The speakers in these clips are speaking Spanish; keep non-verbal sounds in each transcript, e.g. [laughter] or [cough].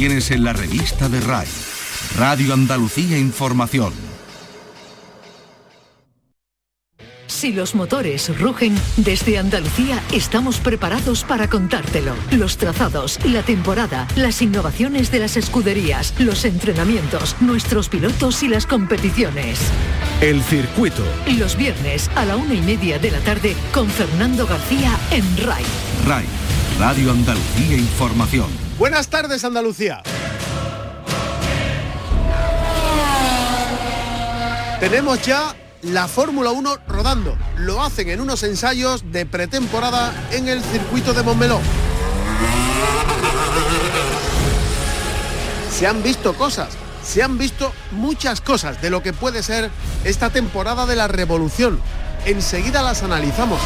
Tienes en la revista de RAI, Radio Andalucía Información. Si los motores rugen, desde Andalucía estamos preparados para contártelo. Los trazados, la temporada, las innovaciones de las escuderías, los entrenamientos, nuestros pilotos y las competiciones. El circuito. Los viernes a la una y media de la tarde con Fernando García en RAI. RAI, Radio Andalucía Información. Buenas tardes Andalucía. Tenemos ya la Fórmula 1 rodando. Lo hacen en unos ensayos de pretemporada en el circuito de Montmeló. Se han visto cosas, se han visto muchas cosas de lo que puede ser esta temporada de la revolución. Enseguida las analizamos.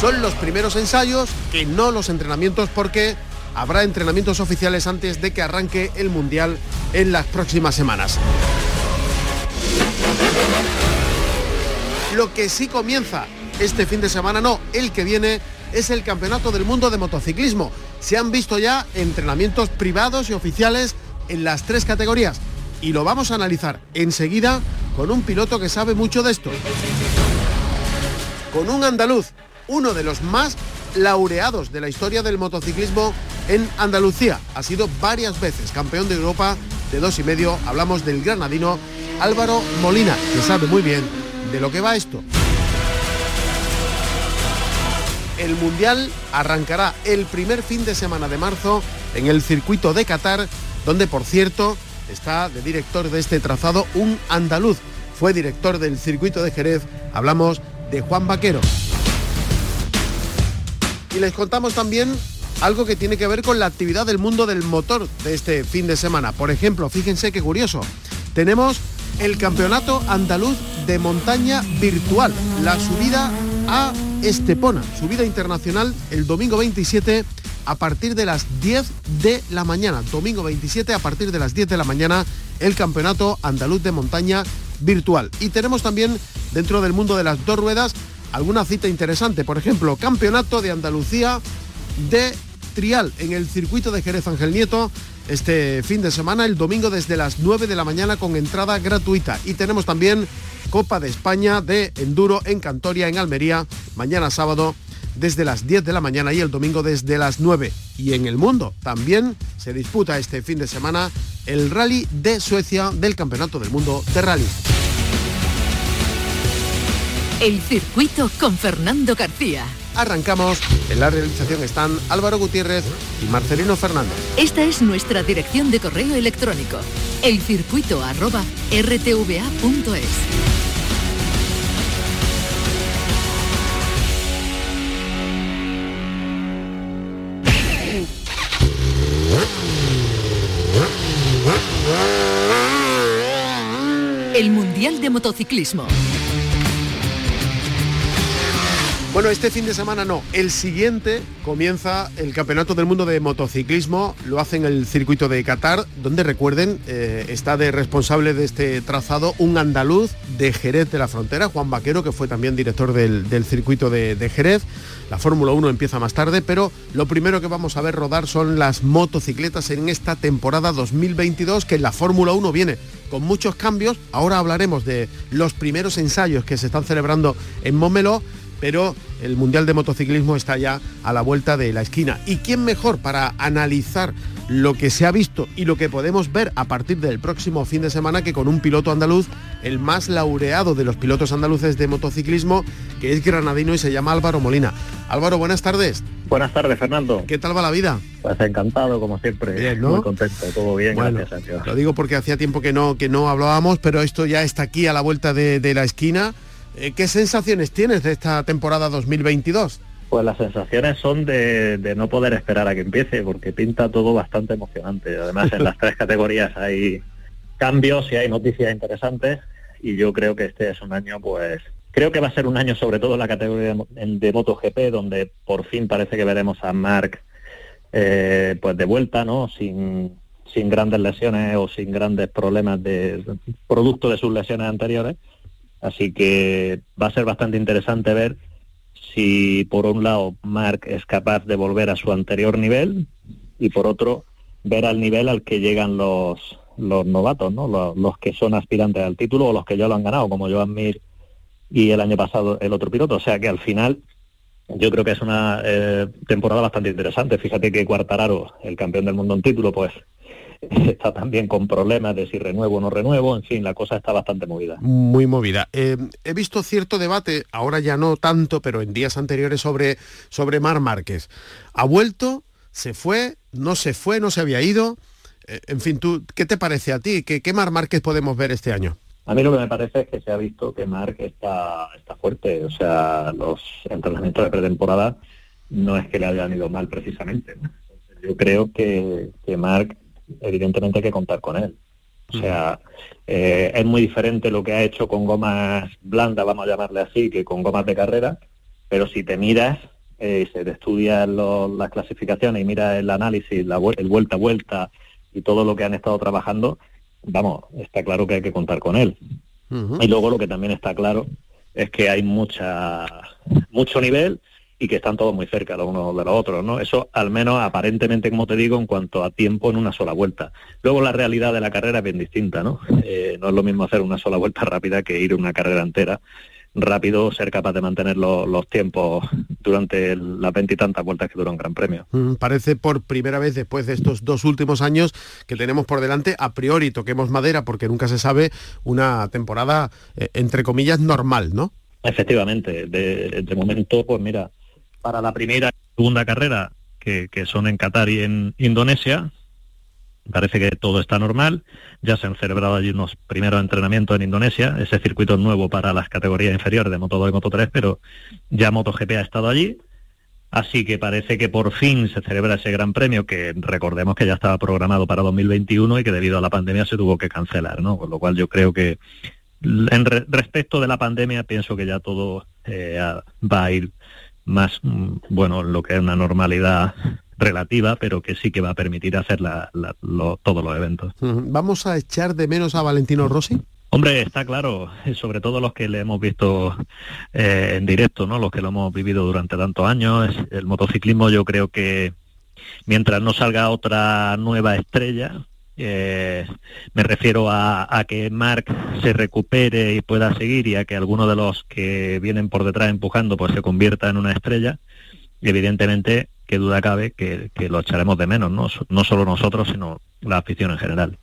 Son los primeros ensayos, que no los entrenamientos, porque habrá entrenamientos oficiales antes de que arranque el Mundial en las próximas semanas. Lo que sí comienza este fin de semana, no, el que viene, es el Campeonato del Mundo de Motociclismo. Se han visto ya entrenamientos privados y oficiales en las tres categorías y lo vamos a analizar enseguida con un piloto que sabe mucho de esto. Con un andaluz, uno de los más laureados de la historia del motociclismo en Andalucía. Ha sido varias veces campeón de Europa de dos y medio. Hablamos del granadino Álvaro Molina, que sabe muy bien de lo que va esto. El Mundial arrancará el primer fin de semana de marzo en el circuito de Qatar, donde por cierto está de director de este trazado un andaluz. Fue director del circuito de Jerez. Hablamos de Juan Vaquero. Y les contamos también algo que tiene que ver con la actividad del mundo del motor de este fin de semana. Por ejemplo, fíjense qué curioso. Tenemos el Campeonato Andaluz de Montaña Virtual, la subida a Estepona, subida internacional el domingo 27 a partir de las 10 de la mañana. Domingo 27 a partir de las 10 de la mañana el Campeonato Andaluz de Montaña Virtual. Y tenemos también dentro del mundo de las dos ruedas alguna cita interesante. Por ejemplo, Campeonato de Andalucía de Trial en el circuito de Jerez Ángel Nieto este fin de semana, el domingo desde las 9 de la mañana con entrada gratuita. Y tenemos también Copa de España de Enduro en Cantoria, en Almería, mañana sábado desde las 10 de la mañana y el domingo desde las 9. Y en el mundo también se disputa este fin de semana el rally de Suecia del Campeonato del Mundo de Rally. El circuito con Fernando García. Arrancamos. En la realización están Álvaro Gutiérrez y Marcelino Fernández. Esta es nuestra dirección de correo electrónico. Elcircuito arroba rtva.es. El Mundial de Motociclismo. Bueno, este fin de semana no, el siguiente comienza el Campeonato del Mundo de Motociclismo, lo hacen en el circuito de Qatar, donde recuerden, eh, está de responsable de este trazado un andaluz de Jerez de la Frontera, Juan Vaquero, que fue también director del, circuito de, Jerez. La Fórmula 1 empieza más tarde, pero lo primero que vamos a ver rodar son las motocicletas en esta temporada 2022, que en la Fórmula 1 viene con muchos cambios. Ahora hablaremos de los primeros ensayos que se están celebrando en Momelo pero el Mundial de Motociclismo está ya a la vuelta de la esquina. ¿Y quién mejor para analizar lo que se ha visto y lo que podemos ver a partir del próximo fin de semana que con un piloto andaluz, el más laureado de los pilotos andaluces de motociclismo, que es granadino y se llama Álvaro Molina. Álvaro, buenas tardes. Buenas tardes, Fernando. ¿Qué tal va la vida? Pues encantado, como siempre. Muy contento, todo bien, gracias a Dios. Lo digo porque hacía tiempo que no, que no hablábamos, pero esto ya está aquí a la vuelta de la esquina. Eh, ¿Qué sensaciones tienes de esta temporada 2022? Pues las sensaciones son de, no poder esperar a que empiece, porque pinta todo bastante emocionante. Además, en las [laughs] tres categorías hay cambios y hay noticias interesantes, y yo creo que este es un año, pues, creo que va a ser un año sobre todo en la categoría de, MotoGP, donde por fin parece que veremos a Mark eh, pues de vuelta, ¿no? Sin, sin grandes lesiones o sin grandes problemas de producto de sus lesiones anteriores Así que va a ser bastante interesante ver si por un lado Mark es capaz de volver a su anterior nivel y por otro, ver al nivel al que llegan los, los novatos, ¿no? Los, que son aspirantes al título o los que ya lo han ganado, como Joan Mir y el año pasado el otro piloto. O sea que al final yo creo que es una eh, temporada bastante interesante. Fíjate que Cuartararo, el campeón del mundo en título, pues [laughs] está también con problemas de si renuevo o no renuevo, en fin, la cosa está bastante movida. Muy movida. Eh, he visto cierto debate, ahora ya no tanto, pero en días anteriores sobre, sobre Mar Márquez. ¿Ha vuelto? ¿Se fue? ¿No se fue? ¿No se había ido? Eh, en fin, ¿tú, ¿qué te parece a ti? ¿Qué, ¿Qué Mar Márquez podemos ver este año? A mí lo que me parece es que se ha visto que Marc está, está fuerte, o sea, los entrenamientos de pretemporada no es que le hayan ido mal precisamente. Yo creo que, que Marc evidentemente hay que contar con él. O sea, eh, es muy diferente lo que ha hecho con gomas blandas, vamos a llamarle así, que con gomas de carrera, pero si te miras, eh, se te estudian las clasificaciones y miras el análisis, la, el vuelta a vuelta y todo lo que han estado trabajando, vamos, está claro que hay que contar con él. Y luego lo que también está claro es que hay mucha mucho nivel y que están todos muy cerca los unos de los otros, ¿no? Eso al menos aparentemente, como te digo, en cuanto a tiempo en una sola vuelta. Luego la realidad de la carrera es bien distinta, ¿no? Eh, no es lo mismo hacer una sola vuelta [laughs] rápida que ir una carrera entera rápido, ser capaz de mantener los tiempos durante las veintitantas vueltas que dura un Gran Premio. Mm, parece por primera vez después de estos dos últimos años que tenemos por delante, a priori toquemos madera porque nunca se sabe, una temporada eh, entre comillas normal, ¿no? Efectivamente, de, de momento, pues mira, para la primera y segunda carrera, que, son en Qatar y en Indonesia, parece que todo está normal. Ya se han celebrado allí unos primeros entrenamientos en Indonesia. Ese circuito nuevo para las categorías inferiores de Moto 2 y Moto 3, pero ya MotoGP ha estado allí. Así que parece que por fin se celebra ese gran premio que recordemos que ya estaba programado para 2021 y que debido a la pandemia se tuvo que cancelar, ¿no? Con lo cual yo creo que en respecto de la pandemia pienso que ya todo eh, va a ir más, mm, bueno, lo que es una normalidad relativa, pero que sí que va a permitir hacer todos los eventos. ¿Vamos a echar de menos a Valentino Rossi? Hombre, está claro, sobre todo los que le hemos visto eh, en directo, ¿no? Los que lo hemos vivido durante tantos años. El motociclismo yo creo que mientras no salga otra nueva estrella, eh, me refiero a, que Mark se recupere y pueda seguir y a que alguno de los que vienen por detrás empujando pues se convierta en una estrella. evidentemente, que duda cabe que, lo echaremos de menos, ¿no? no solo nosotros, sino la afición en general.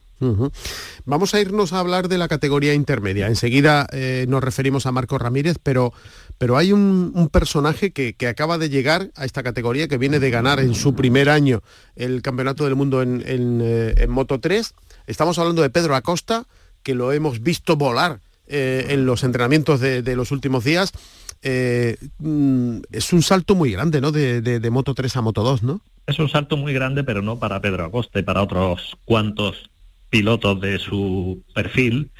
Vamos a irnos a hablar de la categoría intermedia. Enseguida eh, nos referimos a Marco Ramírez, pero, pero hay un, personaje que, acaba de llegar a esta categoría, que viene de ganar en su primer año el Campeonato del Mundo en, eh, Moto 3. Estamos hablando de Pedro Acosta, que lo hemos visto volar eh, en los entrenamientos de, los últimos días. Mm, es un salto muy grande, ¿no? De, de Moto 3 a Moto 2, ¿no? Es un salto muy grande, pero no para Pedro Acosta y para otros cuantos pilotos de su perfil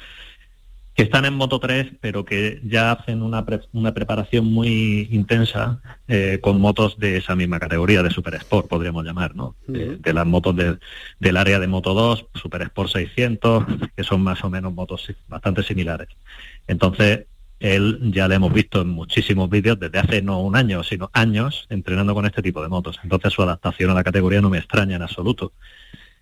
que están en Moto 3, pero que ya hacen una, una preparación muy intensa eh, con motos de esa misma categoría, de Super Sport, podríamos llamar, ¿no? de, las motos del área de Moto 2, Super Sport 600, que son más o menos motos bastante similares. Entonces, él ya le hemos visto en muchísimos vídeos desde hace no un año, sino años entrenando con este tipo de motos. Entonces, su adaptación a la categoría no me extraña en absoluto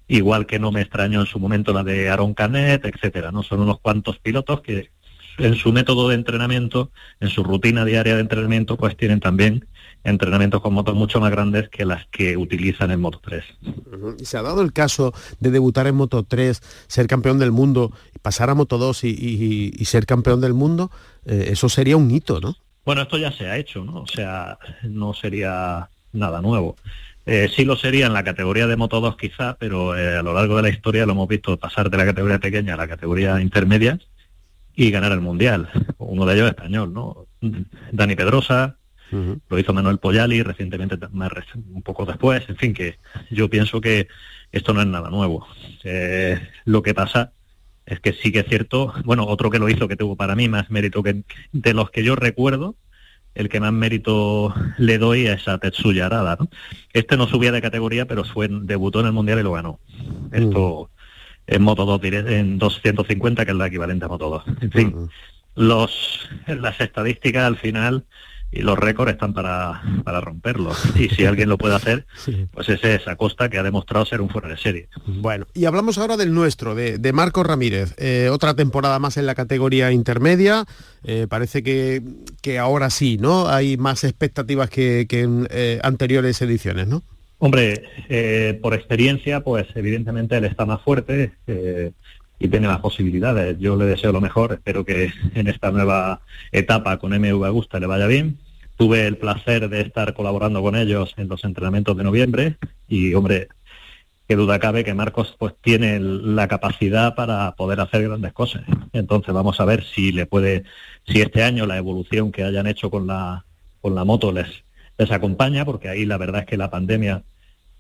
igual que no me extrañó en su momento la de Aaron Canet, etcétera, ¿no? Son unos cuantos pilotos que en su método de entrenamiento, en su rutina diaria de entrenamiento, pues tienen también entrenamientos con motos mucho más grandes que las que utilizan en Moto 3. ¿Y se ha dado el caso de debutar en Moto 3, ser campeón del mundo, pasar a Moto 2 y, ser campeón del mundo? Eh, eso sería un hito, ¿no? Bueno, esto ya se ha hecho, ¿no? O sea, no sería nada nuevo. Eh, sí lo sería en la categoría de Moto 2 quizá, pero eh, a lo largo de la historia lo hemos visto pasar de la categoría pequeña a la categoría intermedia y ganar el Mundial. Uno de ellos español, ¿no? Dani Pedrosa, lo hizo Manuel Poyali recientemente, un poco después, en fin, que yo pienso que esto no es nada nuevo. Eh, lo que pasa es que sí que es cierto, bueno, otro que lo hizo que tuvo para mí más mérito que de los que yo recuerdo, el que más mérito le doy es a Tetsuya Arada. ¿no? Este no subía de categoría, pero fue, debutó en el Mundial y lo ganó. Esto en Moto 2 en 250, que es la equivalente a Moto 2. En fin, los, las estadísticas al final y los récords están para, para romperlos. Y si [laughs] alguien lo puede hacer, pues ese es Acosta que ha demostrado ser un fuera de serie. Bueno, y hablamos ahora del nuestro, de, de Marcos Ramírez. Eh, otra temporada más en la categoría intermedia. Eh, parece que, que, ahora sí, ¿no? Hay más expectativas que, que en eh, anteriores ediciones, ¿no? Hombre, por experiencia, pues evidentemente él está más fuerte y tiene más posibilidades. Yo le deseo lo mejor, espero que en esta nueva etapa con MV Augusta le vaya bien. Tuve el placer de estar colaborando con ellos en los entrenamientos de noviembre y, hombre, qué duda cabe que Marcos pues tiene la capacidad para poder hacer grandes cosas. Entonces vamos a ver si le puede, si este año la evolución que hayan hecho con la, con la moto les, les acompaña, porque ahí la verdad es que la pandemia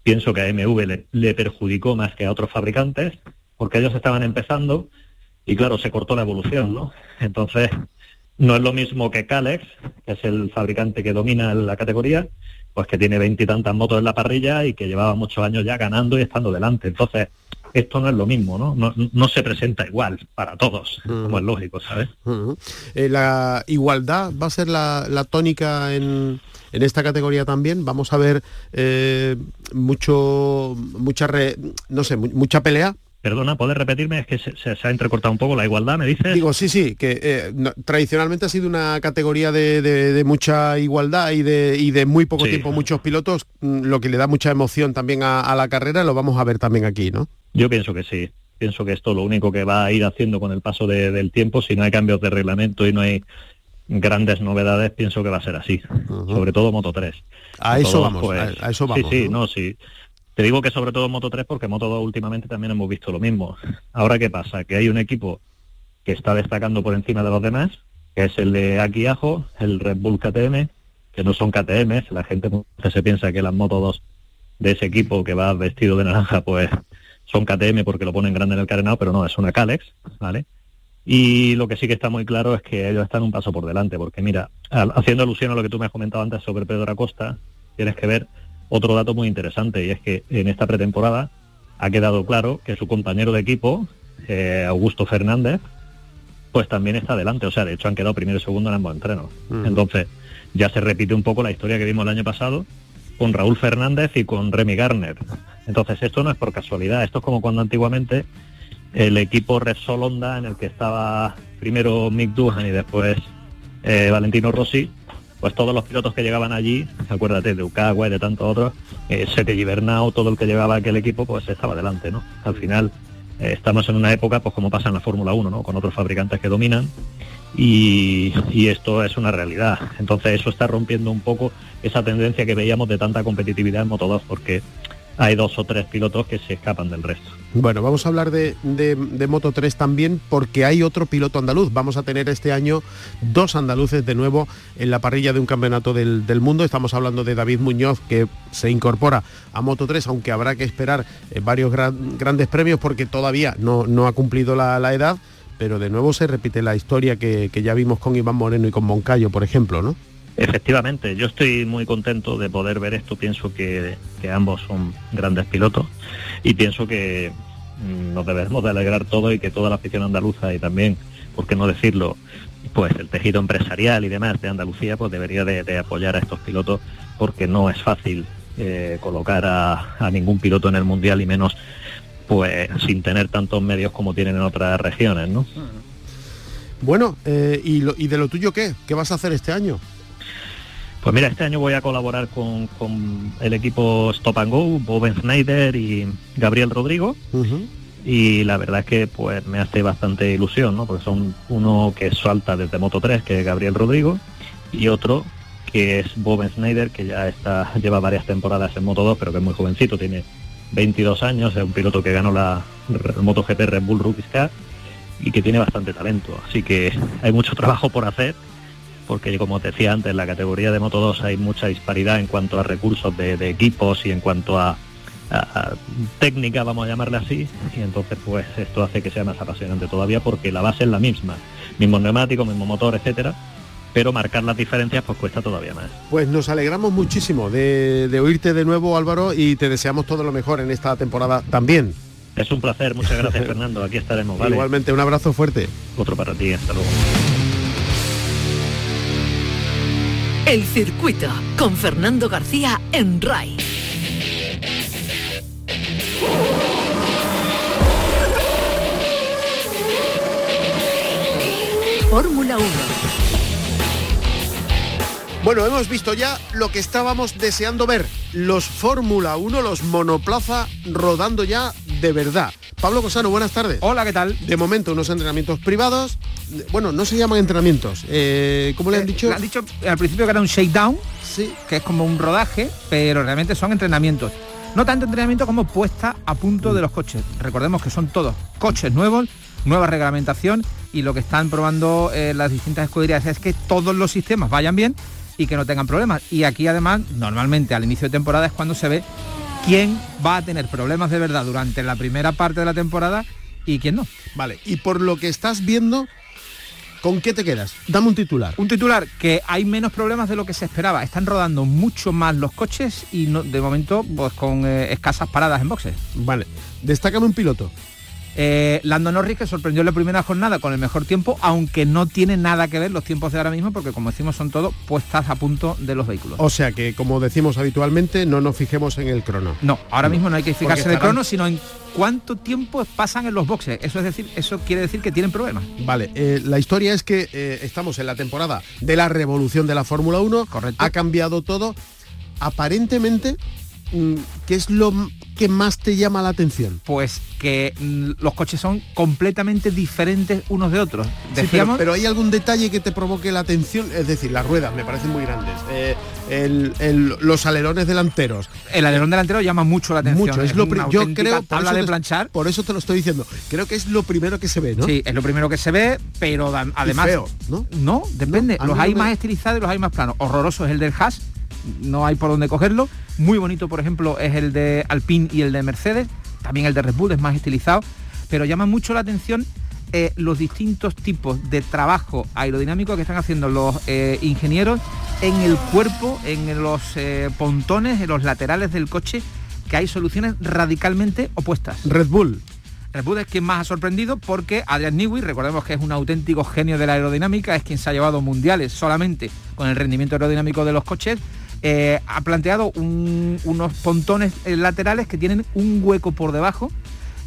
pienso que a MV le, le perjudicó más que a otros fabricantes, porque ellos estaban empezando y claro, se cortó la evolución, ¿no? Entonces, no es lo mismo que Calex, que es el fabricante que domina la categoría, pues que tiene veintitantas motos en la parrilla y que llevaba muchos años ya ganando y estando delante. Entonces, esto no es lo mismo, ¿no? No, se presenta igual para todos, como es lógico, ¿sabes? Eh, la igualdad va a ser la, tónica en, en, esta categoría también. Vamos a ver eh, mucho, mucha, no sé, mucha pelea Perdona, ¿puedes repetirme? Es que se, ha entrecortado un poco la igualdad, ¿me dices? Digo, sí, sí, que eh, tradicionalmente ha sido una categoría de, mucha igualdad y de, y de muy poco tiempo muchos pilotos, mm, lo que le da mucha emoción también a, la carrera, lo vamos a ver también aquí, ¿no? Yo pienso que sí. Pienso que esto lo único que va a ir haciendo con el paso del tiempo, si no hay cambios de reglamento y no hay grandes novedades, pienso que va a ser así. Sobre todo Moto 3. A eso vamos, pues, a, eso vamos. Sí, sí, no, sí. Te digo que sobre todo Moto 3 porque Moto 2 últimamente también hemos visto lo mismo. Ahora qué pasa, que hay un equipo que está destacando por encima de los demás, que es el de Aki Ajo, el Red Bull KTM, que no son KTM, la gente se piensa que las Moto 2 de ese equipo que va vestido de naranja, pues son KTM porque lo ponen grande en el carenado, pero no, es una Calex, ¿vale? Y lo que sí que está muy claro es que ellos están un paso por delante, porque mira, haciendo alusión a lo que tú me has comentado antes sobre Pedro Acosta, tienes que ver otro dato muy interesante y es que en esta pretemporada ha quedado claro que su compañero de equipo, eh, Augusto Fernández, pues también está adelante. O sea, de hecho han quedado primero y segundo en ambos entrenos. Entonces, ya se repite un poco la historia que vimos el año pasado con Raúl Fernández y con Remy Garner. Entonces, esto no es por casualidad. Esto es como cuando antiguamente el equipo Repsol Honda, en el que estaba primero Mick Duhan y después eh, Valentino Rossi, pues todos los pilotos que llegaban allí, acuérdate de Ucagua y de tantos otros, eh, Sete Gibernau, todo el que llevaba aquel equipo, pues estaba delante, ¿no? Al final eh, estamos en una época, pues como pasa en la Fórmula 1, ¿no? Con otros fabricantes que dominan y, y, esto es una realidad. Entonces eso está rompiendo un poco esa tendencia que veíamos de tanta competitividad en Moto 2, porque hay dos o tres pilotos que se escapan del resto. Bueno, vamos a hablar de, Moto 3 también porque hay otro piloto andaluz. Vamos a tener este año dos andaluces de nuevo en la parrilla de un campeonato del, mundo. Estamos hablando de David Muñoz que se incorpora a Moto 3, aunque habrá que esperar eh, varios grandes premios porque todavía no, ha cumplido la, edad. Pero de nuevo se repite la historia que, que ya vimos con Iván Moreno y con Moncayo, por ejemplo, ¿no? Efectivamente, yo estoy muy contento de poder ver esto. Pienso que, ambos son grandes pilotos y pienso que mm, nos debemos de alegrar todo y que toda la afición andaluza y también, por qué no decirlo, pues el tejido empresarial y demás de Andalucía pues debería de, apoyar a estos pilotos porque no es fácil eh, colocar a, ningún piloto en el mundial y menos pues sin tener tantos medios como tienen en otras regiones, ¿no? Bueno, eh, ¿y, ¿y de lo tuyo qué? ¿Qué vas a hacer este año? Pues mira, este año voy a colaborar con, el equipo Stop and Go, Boben Schneider y Gabriel Rodrigo. Y la verdad es que pues me hace bastante ilusión, ¿no? Porque son uno que salta desde Moto 3, que es Gabriel Rodrigo, y otro que es Boben Schneider, que ya está, lleva varias temporadas en Moto 2, pero que es muy jovencito, tiene 22 años, es un piloto que ganó la MotoGP Red Bull Rookies Cup y que tiene bastante talento. Así que hay mucho trabajo por hacer porque como te decía antes, en la categoría de Moto 2 hay mucha disparidad en cuanto a recursos de, equipos y en cuanto a, técnica, vamos a llamarle así, y entonces pues esto hace que sea más apasionante todavía porque la base es la misma, mismo neumático, mismo motor, etcétera, pero marcar las diferencias pues cuesta todavía más. Pues nos alegramos muchísimo de, de oírte de nuevo Álvaro y te deseamos todo lo mejor en esta temporada también. Es un placer, muchas gracias [laughs] Fernando, aquí estaremos. Igualmente, un abrazo fuerte. Otro para ti, hasta luego. El circuito con Fernando García en RAI. Fórmula 1. Bueno, hemos visto ya lo que estábamos deseando ver. Los Fórmula 1, los monoplaza rodando ya de verdad. Pablo Cosano, buenas tardes. Hola, ¿qué tal? De momento unos entrenamientos privados. Bueno, no se llaman entrenamientos. Eh, ¿Cómo le han Eh, dicho? le han dicho al principio que era un shakedown, Sí. que es como un rodaje, pero realmente son entrenamientos. No tanto entrenamiento como puesta a punto de los coches. Recordemos que son todos coches nuevos, nueva reglamentación y lo que están probando eh, las distintas escuderías es que todos los sistemas vayan bien y que no tengan problemas. Y aquí además, normalmente al inicio de temporada es cuando se ve quién va a tener problemas de verdad durante la primera parte de la temporada y quién no. Vale. Y por lo que estás viendo, ¿con qué te quedas? Dame un titular. Un titular que hay menos problemas de lo que se esperaba. Están rodando mucho más los coches y no- de momento pues con eh, escasas paradas en boxes. Vale. Destácame un piloto. Eh, Lando Norris que sorprendió en la primera jornada con el mejor tiempo, aunque no tiene nada que ver los tiempos de ahora mismo, porque como decimos son todo puestas a punto de los vehículos. O sea que, como decimos habitualmente, no nos fijemos en el crono. No, ahora mismo no hay que fijarse en el crono, sino en cuánto tiempo pasan en los boxes. Eso es decir, eso quiere decir que tienen problemas. Vale, eh, la historia es que eh, estamos en la temporada de la revolución de la Fórmula 1. Correcto. Ha cambiado todo. Aparentemente, ¿qué es lo que más te llama la atención? Pues que mm, los coches son completamente diferentes unos de otros. Sí, pero, hay algún detalle que te provoque la atención, es decir, las ruedas me parecen muy grandes, eh, el- el- los alerones delanteros, el alerón delantero llama mucho la atención. mucho. Es lo pri- una yo creo tabla de te- planchar. Por eso te lo estoy diciendo. Creo que es lo primero que se ve, ¿no? Sí, es lo primero que se ve, pero además. feo, ¿no? No, depende. No, los hay no más estilizados y los hay más planos. Horroroso es el del Haas, no hay por dónde cogerlo. Muy bonito, por ejemplo, es el de Alpine y el de Mercedes. También el de Red Bull es más estilizado. Pero llama mucho la atención eh, los distintos tipos de trabajo aerodinámico que están haciendo los eh, ingenieros en el cuerpo, en los eh, pontones, en los laterales del coche, que hay soluciones radicalmente opuestas. Red Bull. Red Bull es quien más ha sorprendido porque Adrian Newey, recordemos que es un auténtico genio de la aerodinámica, es quien se ha llevado mundiales solamente con el rendimiento aerodinámico de los coches, eh, ha planteado un- unos pontones eh, laterales que tienen un hueco por debajo,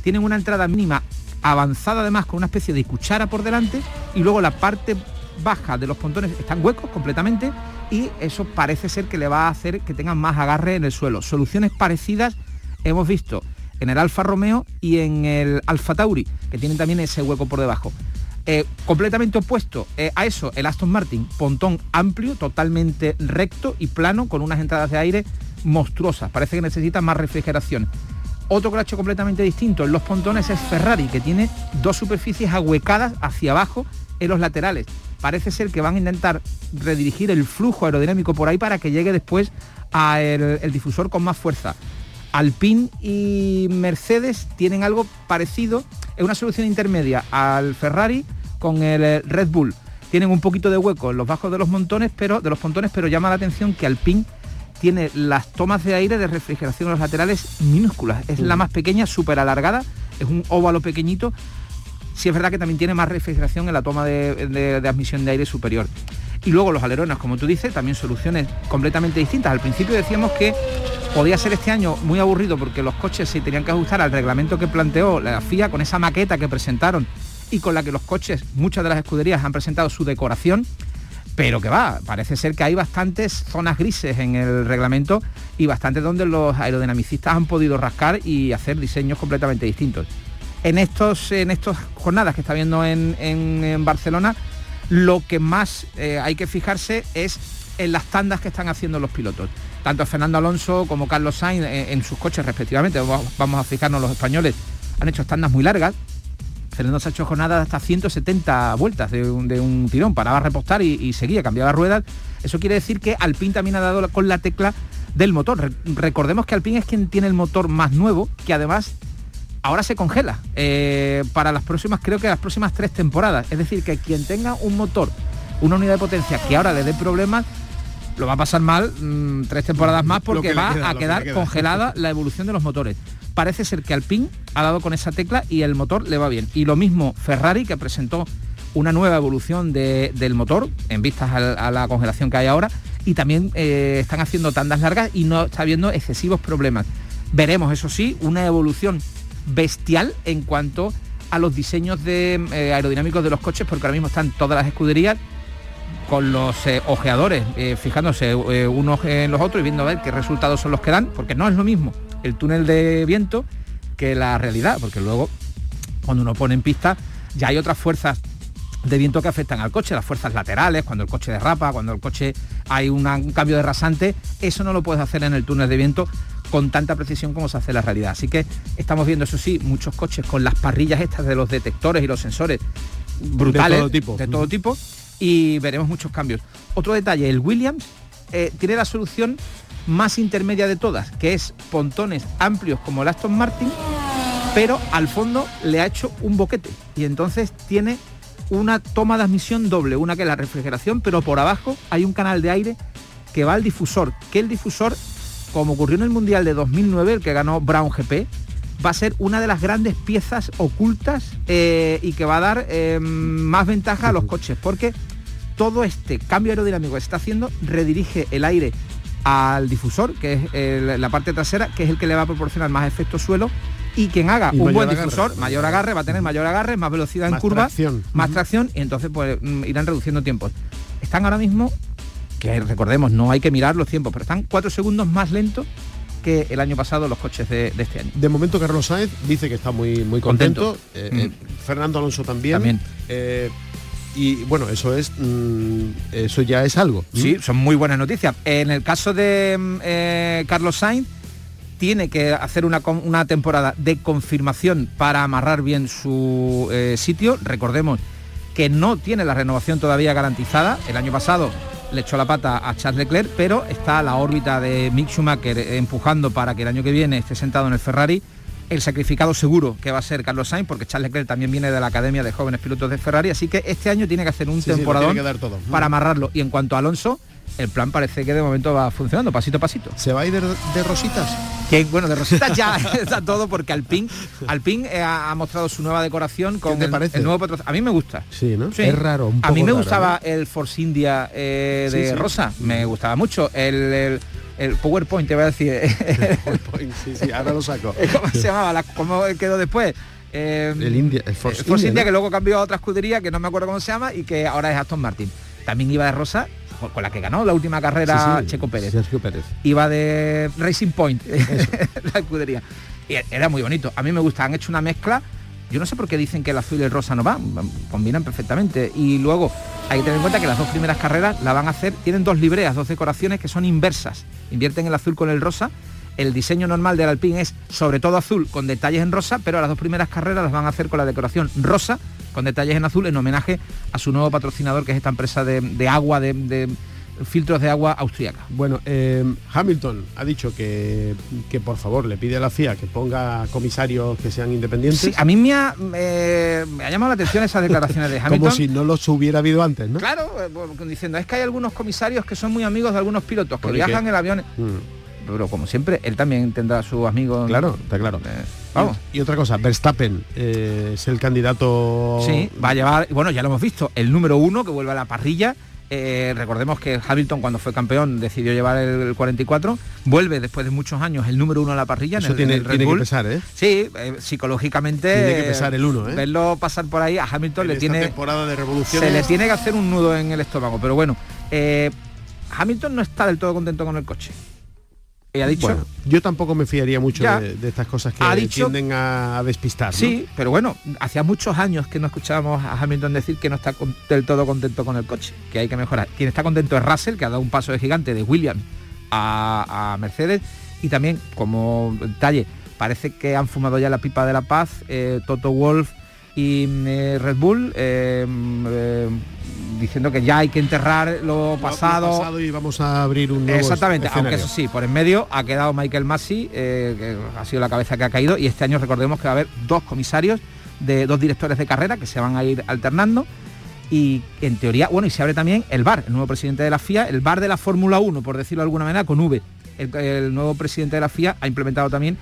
tienen una entrada mínima avanzada además con una especie de cuchara por delante y luego la parte baja de los pontones están huecos completamente y eso parece ser que le va a hacer que tengan más agarre en el suelo. Soluciones parecidas hemos visto en el Alfa Romeo y en el Alfa Tauri, que tienen también ese hueco por debajo. Eh, completamente opuesto eh, a eso, el Aston Martin, pontón amplio, totalmente recto y plano, con unas entradas de aire monstruosas. Parece que necesita más refrigeración. Otro hecho completamente distinto en los pontones es Ferrari, que tiene dos superficies ahuecadas hacia abajo en los laterales. Parece ser que van a intentar redirigir el flujo aerodinámico por ahí para que llegue después al el difusor con más fuerza. Alpine y Mercedes tienen algo parecido, es una solución intermedia al Ferrari con el eh, Red Bull. Tienen un poquito de hueco en los bajos de los montones, pero de los pontones, pero llama la atención que Alpine tiene las tomas de aire de refrigeración en los laterales minúsculas. Es la más pequeña, súper alargada, es un óvalo pequeñito. Sí es verdad que también tiene más refrigeración en la toma de, de- de admisión de aire superior. Y luego los alerones, como tú dices, también soluciones completamente distintas. Al principio decíamos que podía ser este año muy aburrido porque los coches se tenían que ajustar al reglamento que planteó la FIA con esa maqueta que presentaron y con la que los coches, muchas de las escuderías han presentado su decoración, pero que va, parece ser que hay bastantes zonas grises en el reglamento y bastantes donde los aerodinamicistas han podido rascar y hacer diseños completamente distintos. En estos en estas jornadas que está viendo en, en- Barcelona, lo que más eh, hay que fijarse es en las tandas que están haciendo los pilotos. Tanto Fernando Alonso como Carlos Sainz eh, en sus coches respectivamente, vamos a fijarnos los españoles, han hecho tandas muy largas, Fernando se ha hecho jornadas hasta 170 vueltas de un, de un tirón, paraba a repostar y, y seguía, cambiaba ruedas. Eso quiere decir que Alpine también ha dado con la tecla del motor. Re- recordemos que Alpine es quien tiene el motor más nuevo, que además ahora se congela eh, para las próximas, creo que las próximas tres temporadas. Es decir, que quien tenga un motor, una unidad de potencia que ahora le dé problemas, lo va a pasar mal mm, tres temporadas más porque va a quedar congelada la evolución de los motores. Parece ser que Alpine ha dado con esa tecla y el motor le va bien. Y lo mismo Ferrari, que presentó una nueva evolución de- del motor en vistas a, la congelación que hay ahora, y también eh, están haciendo tandas largas y no está habiendo excesivos problemas. Veremos, eso sí, una evolución bestial en cuanto a los diseños de, eh, aerodinámicos de los coches, porque ahora mismo están todas las escuderías con los eh, ojeadores, fijándose unos en los otros y viendo a ver qué resultados son los que dan, porque no es lo mismo el túnel de viento que la realidad, porque luego cuando uno pone en pista ya hay otras fuerzas de viento que afectan al coche, las fuerzas laterales, cuando el coche derrapa, cuando el coche hay un cambio de rasante, eso no lo puedes hacer en el túnel de viento con tanta precisión como se hace en la realidad. Así que estamos viendo, eso sí, muchos coches con las parrillas estas de los detectores y los sensores brutales, de todo tipo, de todo tipo y veremos muchos cambios. Otro detalle, el Williams eh, tiene la solución más intermedia de todas, que es pontones amplios como el Aston Martin, pero al fondo le ha hecho un boquete. Y entonces tiene una toma de admisión doble, una que es la refrigeración, pero por abajo hay un canal de aire que va al difusor, que el difusor, como ocurrió en el Mundial de 2009, el que ganó Brown GP, va a ser una de las grandes piezas ocultas eh, y que va a dar eh, más ventaja a los coches, porque todo este cambio aerodinámico que se está haciendo redirige el aire al difusor, que es la parte trasera, que es el que le va a proporcionar más efecto suelo y quien haga un buen difusor, mayor agarre, va a tener mayor agarre, más velocidad en curva, más tracción y entonces pues mm, irán reduciendo tiempos. Están ahora mismo, que recordemos, no hay que mirar los tiempos, pero están cuatro segundos más lentos que el año pasado los coches de, este año. De momento Carlos Sáenz dice que está muy, muy contento. Eh, eh, mm. Fernando Alonso también. También. Eh, y bueno, eso es mm, eso ya es algo. Sí, son muy buenas noticias. En el caso de Carlos Sainz, tiene que hacer una, temporada de confirmación para amarrar bien su eh, sitio. Recordemos que no tiene la renovación todavía garantizada. El año pasado le echó la pata a Charles Leclerc, pero está la órbita de Mick Schumacher empujando para que el año que viene esté sentado en el Ferrari. El sacrificado seguro que va a ser Carlos Sainz, porque Charles Leclerc también viene de la Academia de Jóvenes Pilotos de Ferrari, así que este año tiene que hacer un temporada para amarrarlo. Y en cuanto a Alonso, el plan parece que de momento va funcionando, pasito a pasito. ¿Se va a ir de, rositas? Que bueno, de rositas ya [laughs] está todo porque Alpine, Alpine eh, ha, mostrado su nueva decoración con el, nuevo patrocinador. A mí me gusta. Sí, ¿no? Es raro. a mí me gustaba el Force India eh, de Rosa, me gustaba mucho. El, PowerPoint, te voy a decir. [laughs] PowerPoint, sí, sí, ahora lo saco. [laughs] ¿Cómo se llamaba? ¿Cómo quedó después? el India, el Force, India, que luego cambió a otra escudería que no me acuerdo cómo se llama y que ahora es Aston Martin. También iba de rosa con la que ganó la última carrera Checo Pérez. Pérez. Iba de Racing Point, [laughs] la escudería. Y era muy bonito. A mí me gusta, han hecho una mezcla. Yo no sé por qué dicen que el azul y el rosa no van, combinan perfectamente. Y luego hay que tener en cuenta que las dos primeras carreras la van a hacer, tienen dos libreas, dos decoraciones que son inversas. Invierten el azul con el rosa. El diseño normal del Alpine es sobre todo azul con detalles en rosa, pero las dos primeras carreras las van a hacer con la decoración rosa con detalles en azul en homenaje a su nuevo patrocinador que es esta empresa de, agua, de, filtros de agua austríaca. Bueno, eh, Hamilton ha dicho que, que, por favor le pide a la FIA que ponga comisarios que sean independientes. Sí, a mí me ha, me ha llamado la atención esas declaraciones de [laughs] Hamilton. Como si no los hubiera habido antes, ¿no? Claro, eh, diciendo, es que hay algunos comisarios que son muy amigos de algunos pilotos que viajan en aviones. Mm pero como siempre, él también tendrá sus amigos. Claro, está claro. Eh, vamos. Y, otra cosa, Verstappen eh, es el candidato. Sí, va a llevar, bueno, ya lo hemos visto, el número uno que vuelve a la parrilla. Eh, recordemos que Hamilton cuando fue campeón decidió llevar el, 44, vuelve después de muchos años el número uno a la parrilla. Eso tiene, que pesar, ¿eh? Sí, psicológicamente. Tiene que pesar el uno, Verlo pasar por ahí a Hamilton le tiene. temporada de revolución. Se le tiene que hacer un nudo en el estómago, pero bueno. Hamilton no está del todo contento con el coche. Ha dicho, yo tampoco me fiaría mucho de, estas cosas que tienden a, despistar. Sí, pero bueno, hacía muchos años que no escuchábamos a Hamilton decir que no está del todo contento con el coche, que hay que mejorar. Quien está contento es Russell, que ha dado un paso de gigante de Williams a, Mercedes, y también como detalle, parece que han fumado ya la pipa de la paz, eh, Toto Wolf y eh, Red Bull eh, diciendo que ya hay que enterrar lo pasado. y vamos a abrir un nuevo Exactamente, aunque eso sí, por en medio ha quedado Michael Massey, eh, que ha sido la cabeza que ha caído, y este año recordemos que va a haber dos comisarios, de dos directores de carrera que se van a ir alternando. Y en teoría, bueno, y se abre también el VAR, el nuevo presidente de la FIA, el VAR de la Fórmula 1, por decirlo de alguna manera, con V. El, nuevo presidente de la FIA ha implementado también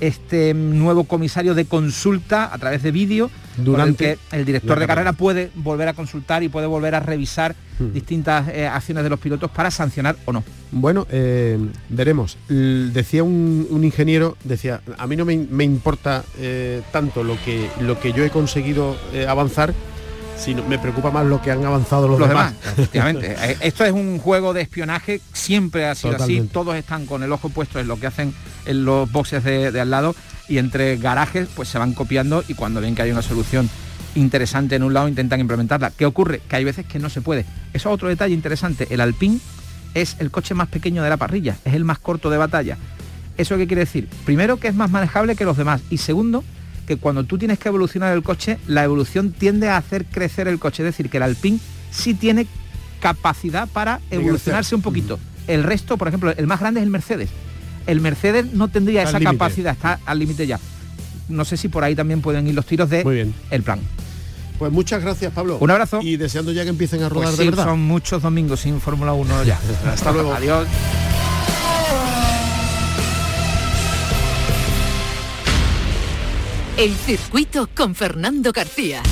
este nuevo comisario de consulta a través de vídeo durante el, director de carrera puede volver a consultar y puede volver a revisar hmm. distintas eh, acciones de los pilotos para sancionar o no. Bueno, eh, veremos. decía un, ingeniero, decía, a mí no me, importa eh, tanto lo que, lo que yo he conseguido avanzar, sino me preocupa más lo que han avanzado los, demás. Efectivamente. [laughs] Esto es un juego de espionaje, siempre ha sido así, todos están con el ojo puesto en lo que hacen en los boxes de, al lado y entre garajes pues se van copiando y cuando ven que hay una solución interesante en un lado intentan implementarla. ¿Qué ocurre? Que hay veces que no se puede. Eso es otro detalle interesante. El Alpine es el coche más pequeño de la parrilla, es el más corto de batalla. ¿Eso qué quiere decir? Primero que es más manejable que los demás y segundo que cuando tú tienes que evolucionar el coche, la evolución tiende a hacer crecer el coche. Es decir, que el Alpine sí tiene capacidad para evolucionarse un poquito. El resto, por ejemplo, el más grande es el Mercedes el Mercedes no tendría esa capacidad, está al límite ya. No sé si por ahí también pueden ir los tiros de bien. el plan. Pues muchas gracias, Pablo. Un abrazo. Y deseando ya que empiecen a rodar pues de verdad. Son muchos domingos sin Fórmula 1 ya. [laughs] Hasta luego. Adiós. El circuito con Fernando García.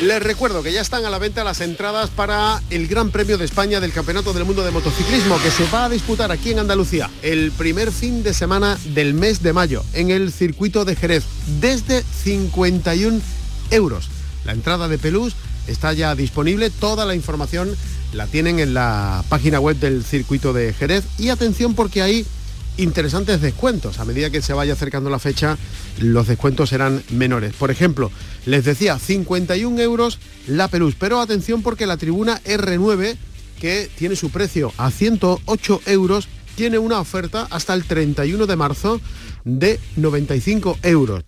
Les recuerdo que ya están a la venta las entradas para el Gran Premio de España del Campeonato del Mundo de Motociclismo que se va a disputar aquí en Andalucía el primer fin de semana del mes de mayo en el circuito de Jerez desde 51 euros. La entrada de Pelús está ya disponible, toda la información la tienen en la página web del circuito de Jerez y atención porque hay interesantes descuentos. A medida que se vaya acercando la fecha, los descuentos serán menores. Por ejemplo, les decía 51 euros la Pelús, pero atención porque la tribuna R9, que tiene su precio a 108 euros, tiene una oferta hasta el 31 de marzo de 95 euros.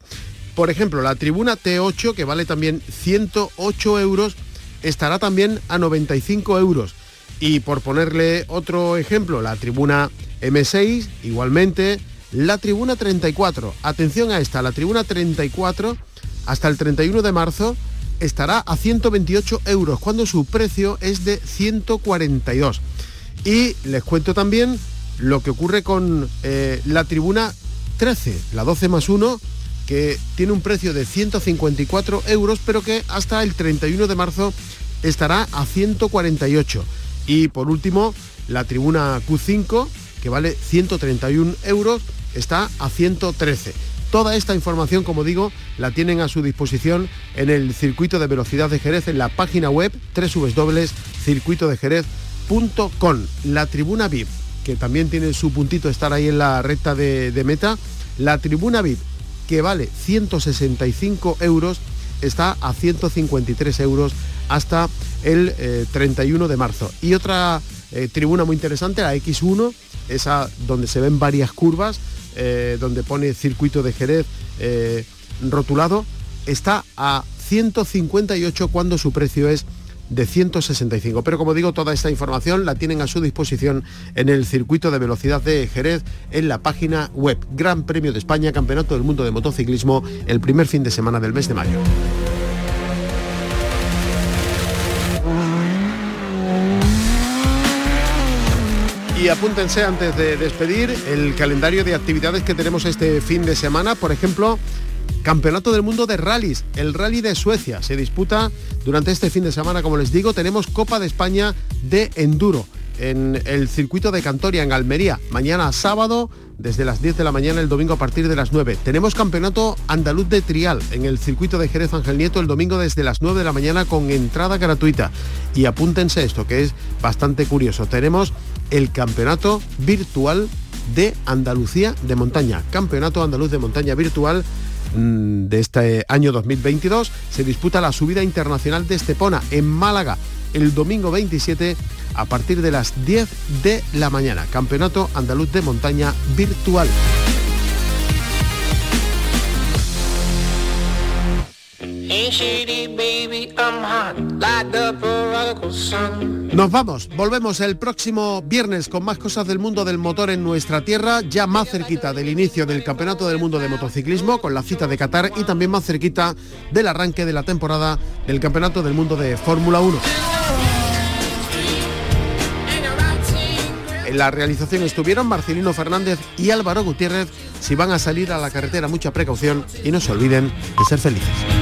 Por ejemplo, la tribuna T8, que vale también 108 euros, estará también a 95 euros. Y por ponerle otro ejemplo, la tribuna M6 igualmente, la tribuna 34, atención a esta, la tribuna 34 hasta el 31 de marzo estará a 128 euros cuando su precio es de 142. Y les cuento también lo que ocurre con eh, la tribuna 13, la 12 más 1, que tiene un precio de 154 euros, pero que hasta el 31 de marzo estará a 148. Y por último, la tribuna Q5, que vale 131 euros, está a 113. Toda esta información, como digo, la tienen a su disposición en el circuito de velocidad de Jerez en la página web www.circuitodejerez.com. La tribuna VIP, que también tiene su puntito estar ahí en la recta de, meta, la tribuna VIP, que vale 165 euros, está a 153 euros hasta el 31 eh, de marzo. Y otra eh, tribuna muy interesante, la X1, esa donde se ven varias curvas, eh, donde pone circuito de Jerez rotulado, está a 158 cuando su precio es de 165. Pero como digo, toda esta información la tienen a su disposición en el circuito de velocidad de Jerez en la página web. Gran Premio de España, Campeonato del Mundo de Motociclismo, el primer fin de semana del mes de mayo. Y apúntense antes de despedir el calendario de actividades que tenemos este fin de semana. Por ejemplo, Campeonato del Mundo de Rallys, el Rally de Suecia. Se disputa durante este fin de semana, como les digo, tenemos Copa de España de Enduro en el circuito de Cantoria, en Almería. Mañana sábado, desde las 10 de la mañana, el domingo a partir de las 9. Tenemos campeonato andaluz de trial en el circuito de Jerez Ángel Nieto el domingo desde las 9 de la mañana con entrada gratuita. Y apúntense esto, que es bastante curioso. Tenemos el campeonato virtual de Andalucía de montaña. Campeonato andaluz de montaña virtual mm, de este año 2022 se disputa la subida internacional de Estepona en Málaga el domingo 27 a partir de las 10 de la mañana. Campeonato andaluz de montaña virtual. Nos vamos, volvemos el próximo viernes con más cosas del mundo del motor en nuestra tierra, ya más cerquita del inicio del Campeonato del Mundo de Motociclismo con la cita de Qatar y también más cerquita del arranque de la temporada del Campeonato del Mundo de Fórmula 1. En la realización estuvieron Marcelino Fernández y Álvaro Gutiérrez. Si van a salir a la carretera, mucha precaución y no se olviden de ser felices.